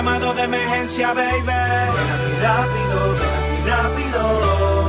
llamado de emergencia, baby. Ven aquí rápido, ven aquí rápido.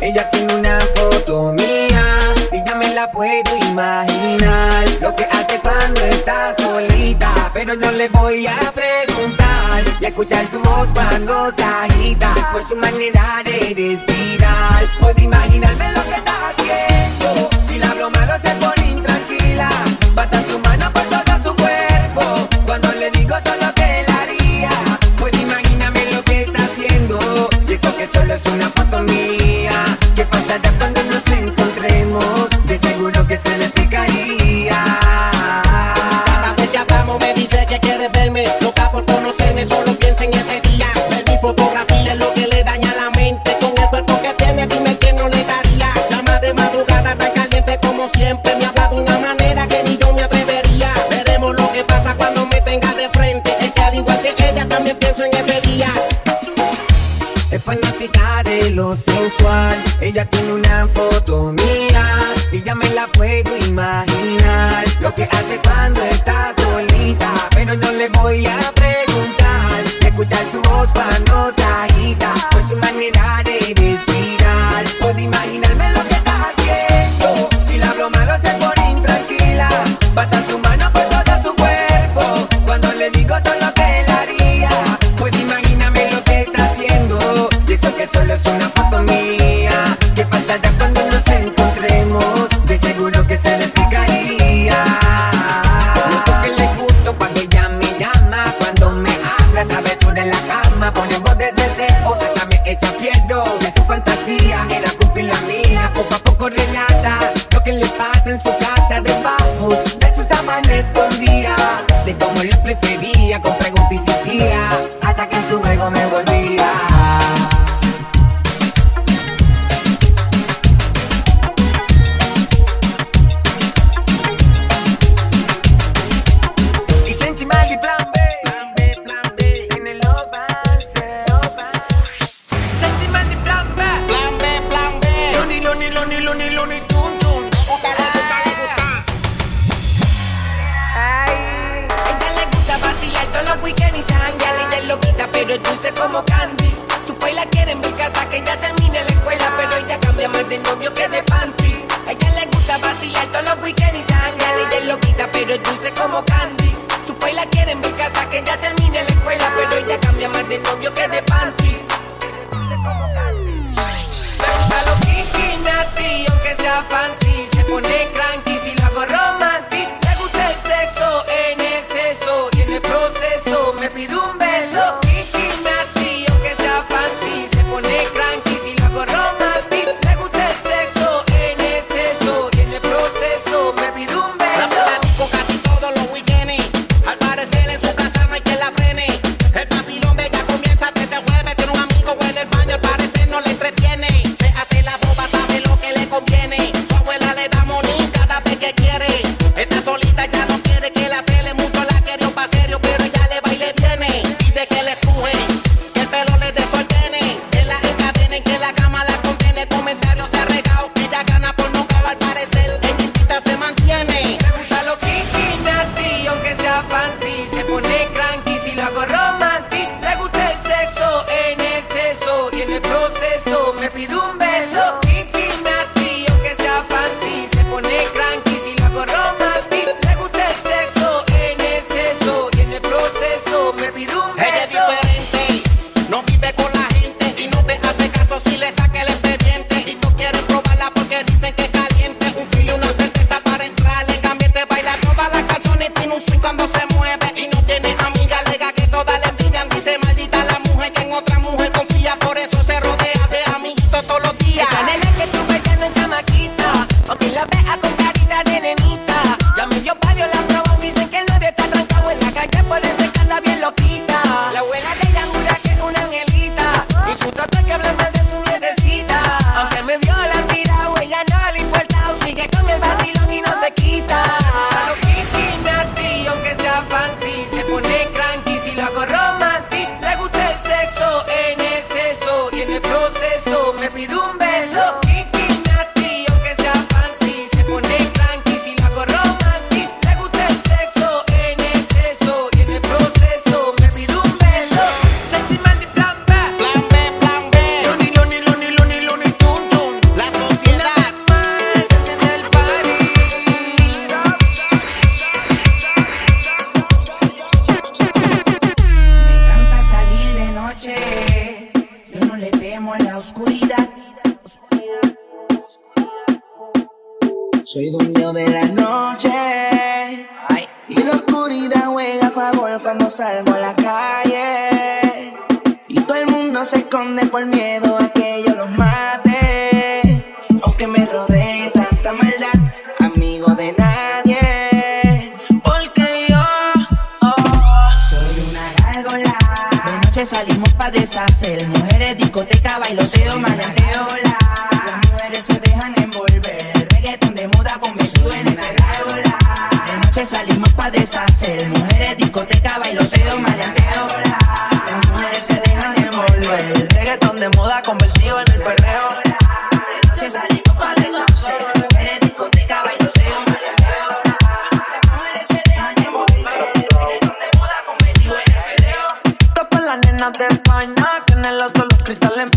Ella tiene una foto mía y ya me la puedo imaginar. Lo que hace cuando está solita, pero no le voy a preguntar. Y a escuchar su voz cuando se agita por su manera de respirar. Puedo imaginarme lo que está haciendo. Si la hablo malo se pone intranquila. quisiera preguntar, escuchar su voz cuando se agita, por su manera pero dulce como candy. Su la quieren mi casa que ya te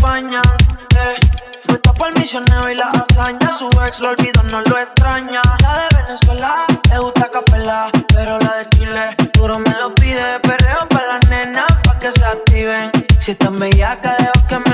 acompañan. Eh. Puesta por misionero y la hazaña. Su ex lo olvidó, no lo extraña. La de Venezuela le gusta capela, pero la de Chile duro me lo pide. Perreo para las nenas, pa' que se activen. Si están bellacas, dejo que me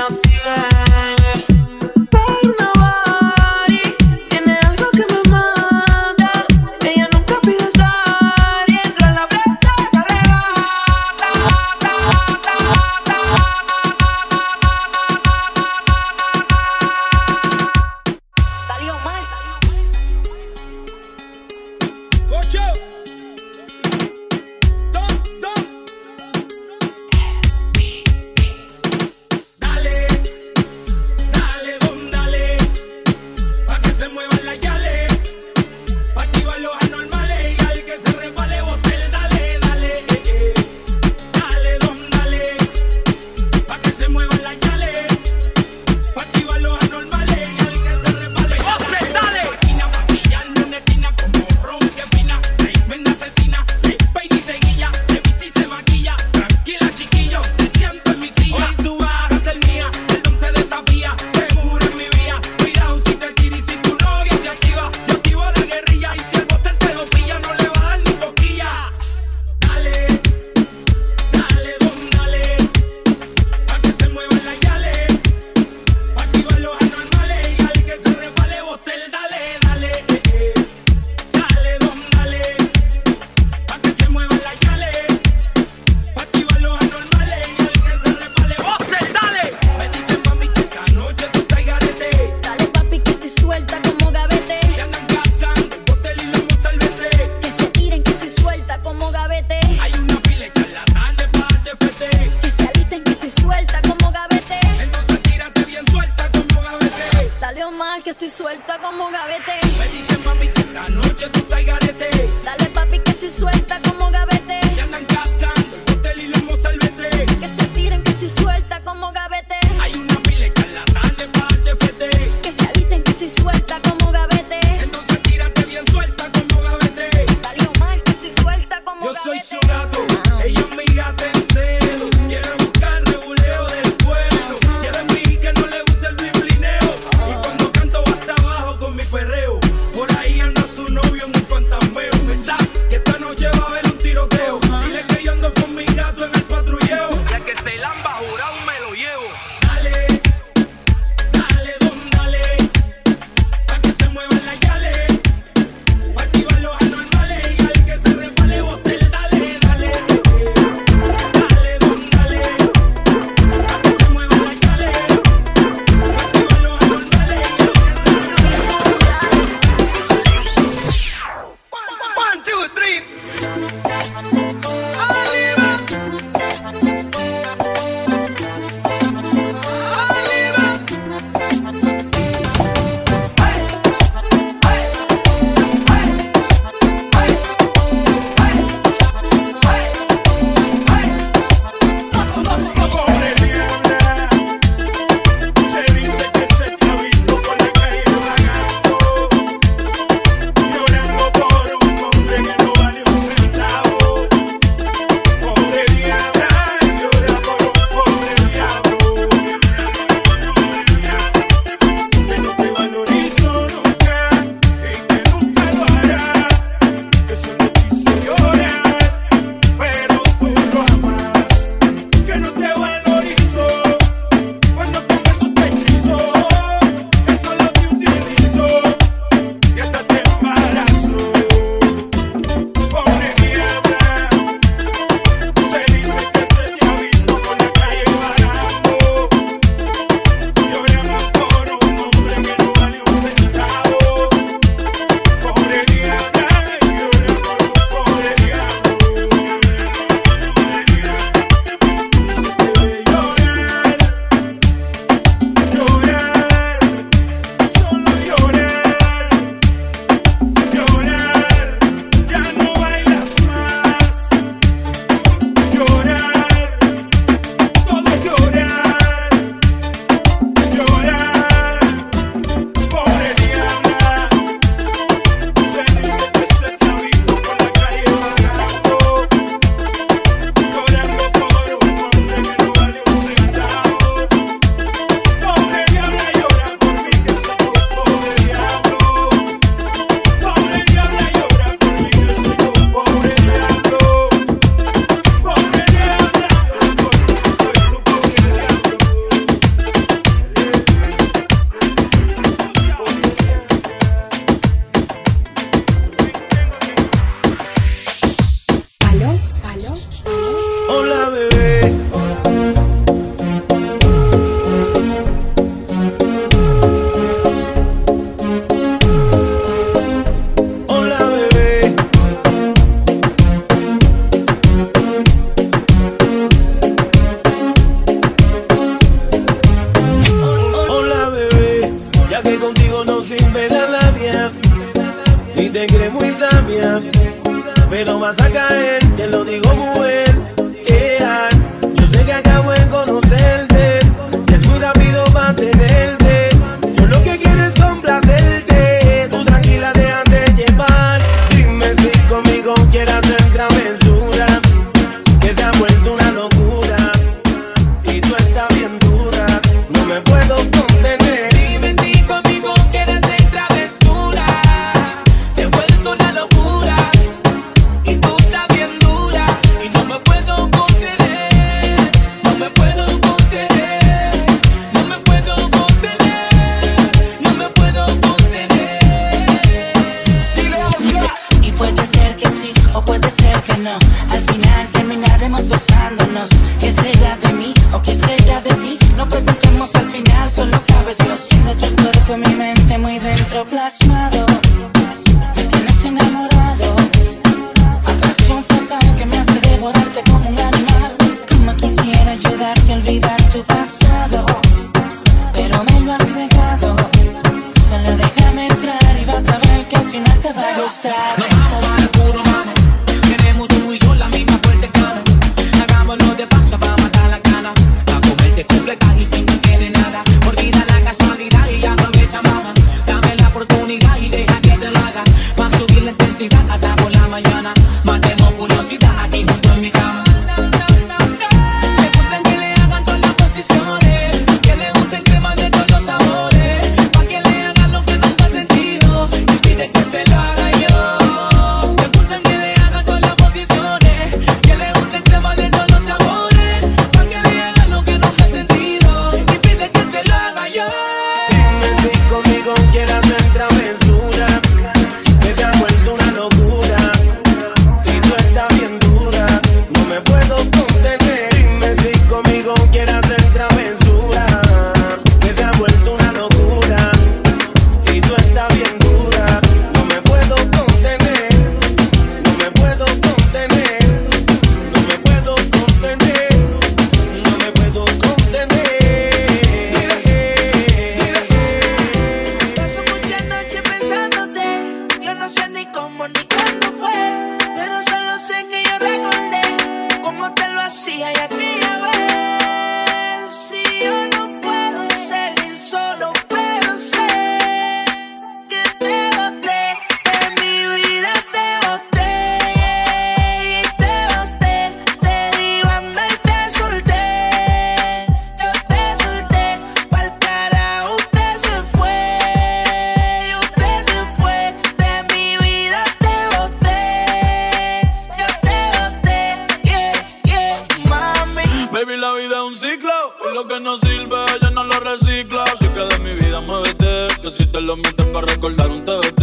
lo que no sirve, ella no lo recicla. Así que de mi vida muévete, que si te lo metes para recordar un TBT.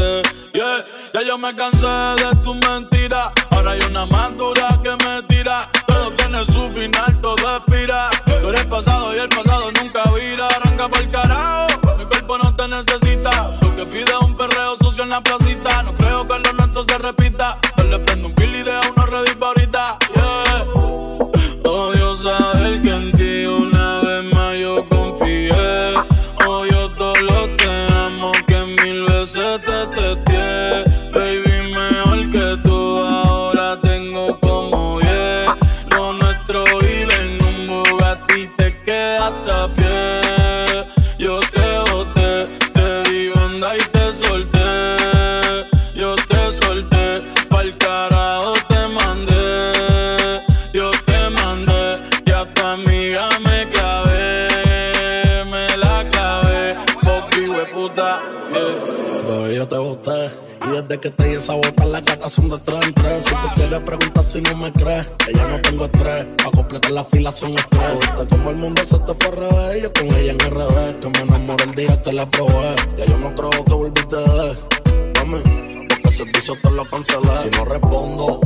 Yeah, ya yo me cansé de tu mentira. Ahora hay una más dura que me tira. Todo tiene su final, todo expira. son de tres en tres. Si tú quieres preguntar si no me crees, que ya no tengo estrés. A completar la fila son estrés. como el mundo se te fue al revés, yo con ella en RD. Que me enamoré el día que la probé. Ya yo no creo que volviste de. Dame, porque servicio te lo cancelé. Si no respondo,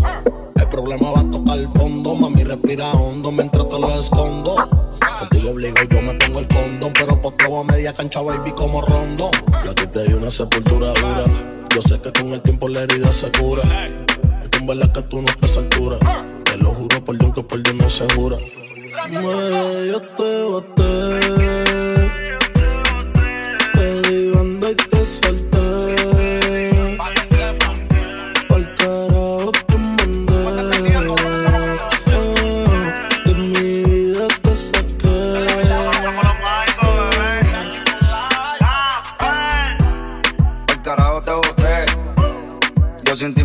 el problema va a tocar el fondo. Mami, respira hondo mientras te lo escondo. Contigo obligo, yo me pongo el condón. Pero por todo a media cancha, baby, como rondo. Yo a ti te di una sepultura dura. Yo sé que con el tiempo la herida se cura. Es que en verdad que tú no estás a altura. Te lo juro por Dios que por Dios no se jura. Me, yo.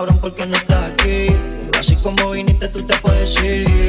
cabrón porque no estás aquí. Así como viniste, tú te puedes ir.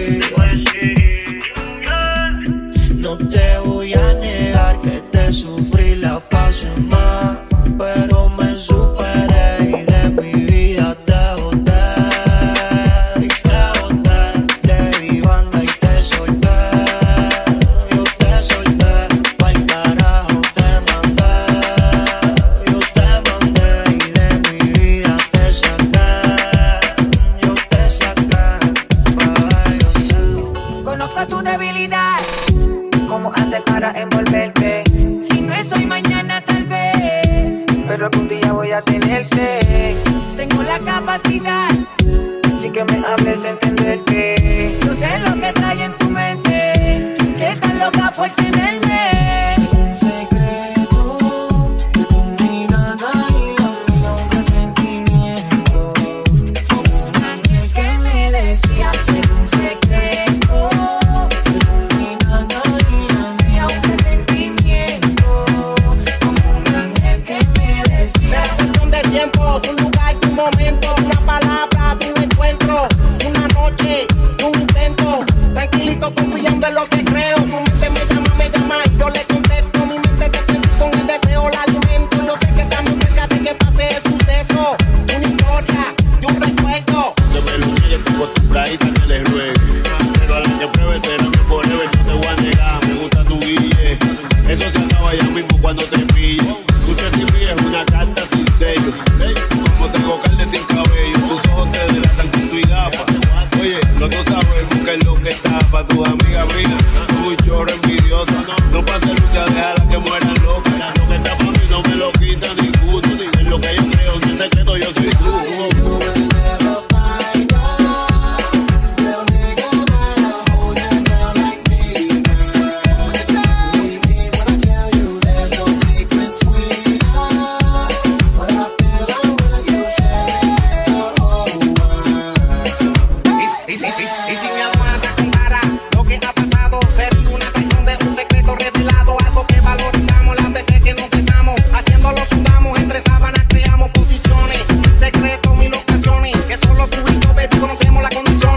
con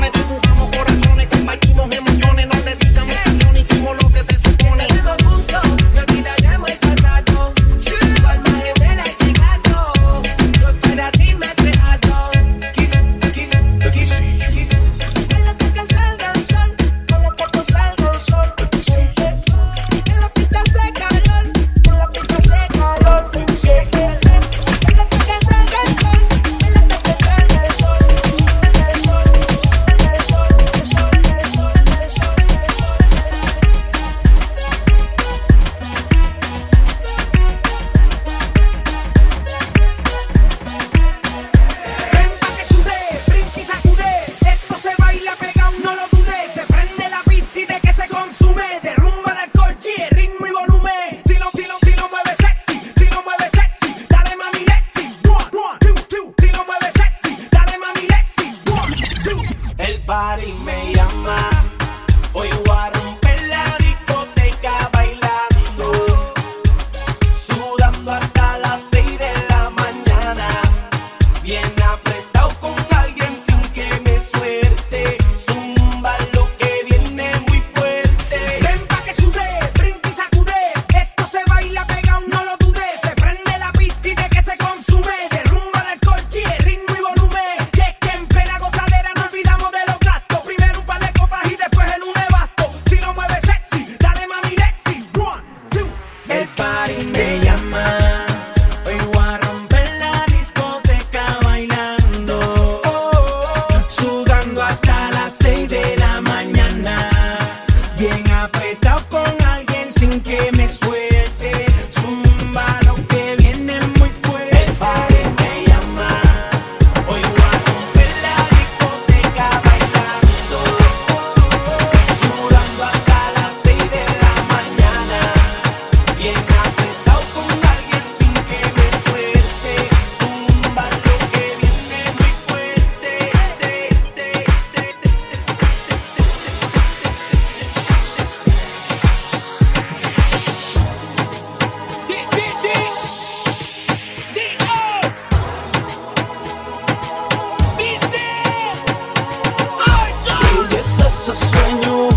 Y es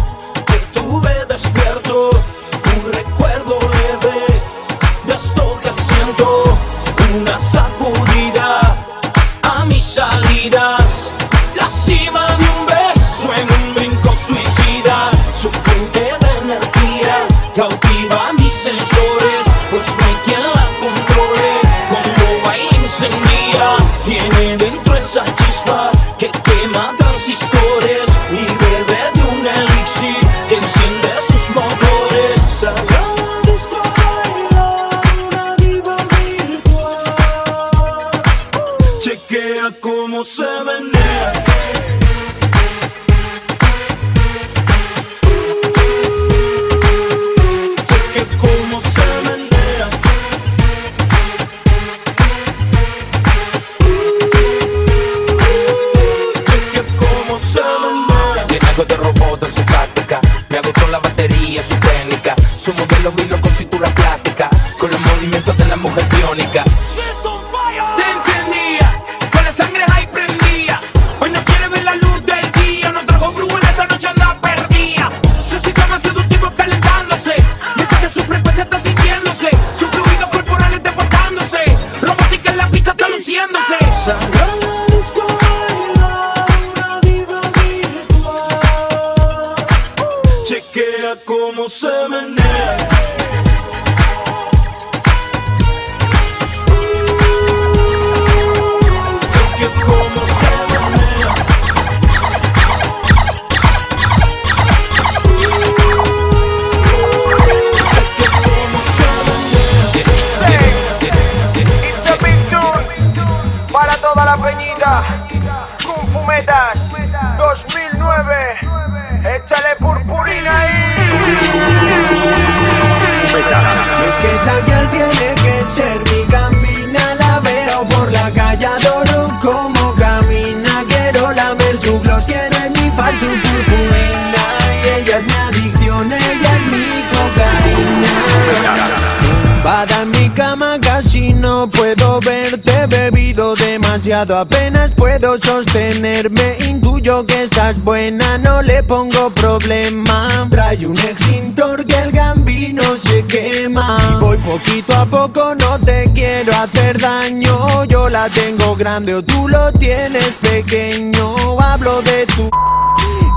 demasiado. Apenas puedo sostenerme. Intuyo que estás buena, no le pongo problema. Trae un extintor que el gambino se quema. Y voy poquito a poco, no te quiero hacer daño. Yo la tengo grande o tú lo tienes pequeño. Hablo de tu...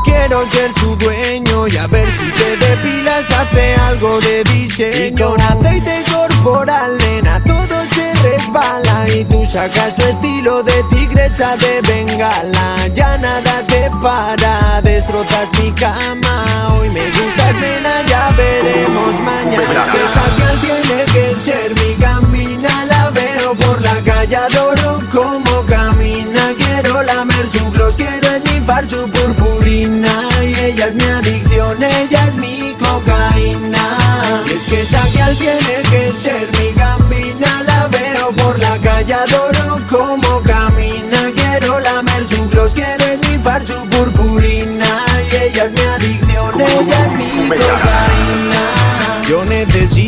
Quiero ser su dueño y a ver si te depilas hace algo de diseño. Y con aceite corporal, nena, todo y tú sacas tu estilo de tigresa de bengala. Ya nada te para, destrozas mi cama. Hoy me gustas, nena, ya veremos mañana. Que esa girl tiene que ser mi gambina, la veo por la calle, adoro como camina. Quiero lamer su gloss, quiero enifar su purpurina Y ella es mi adicción, ella es mi cocaína Y es que esa tiene que ser por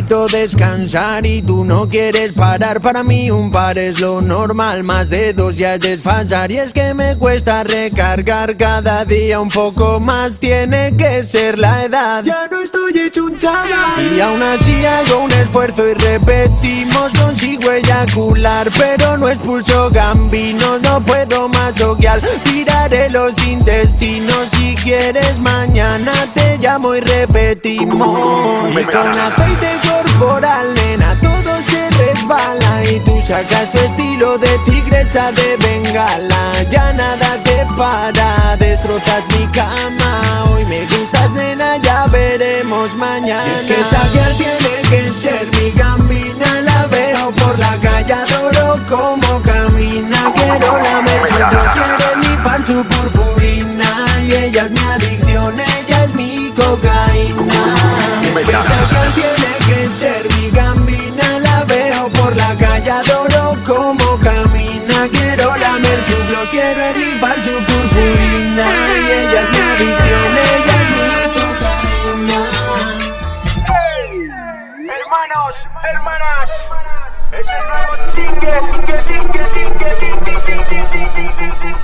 descansar y tú no quieres parar. Para mí un par es lo normal, más de dos ya es desfasar. Y es que me cuesta recargar cada día un poco más. Tiene que ser la edad. Ya no estoy hecho un chaval. Y aún así hago un esfuerzo y repetimos. Consigo eyacular, pero no expulso gambinos. No puedo más oquear. Tiraré los intestinos. Si quieres, mañana te llamo y repetimos. Y con aceite corporal, nena, todo se resbala y tú sacas tu estilo de tigresa de bengala. Ya nada te para, destrozas mi cama. Hoy me gustas, nena, ya veremos mañana. Y es que girl tiene que ser mi gambina, la veo por la calle, adoro como camina. Quiero lamer su quiero nifar su purpurina y ella es mi adicción, ella es mi cocaína. Esa tiene que ser mi gambina La veo por la calle, adoro como camina Quiero lamer su gloss, quiero enrifar su purpurina Y ella es mi adicción, ella es mi cocaína Hermanos, hermanas, es el nuevo single, single, single, single, single,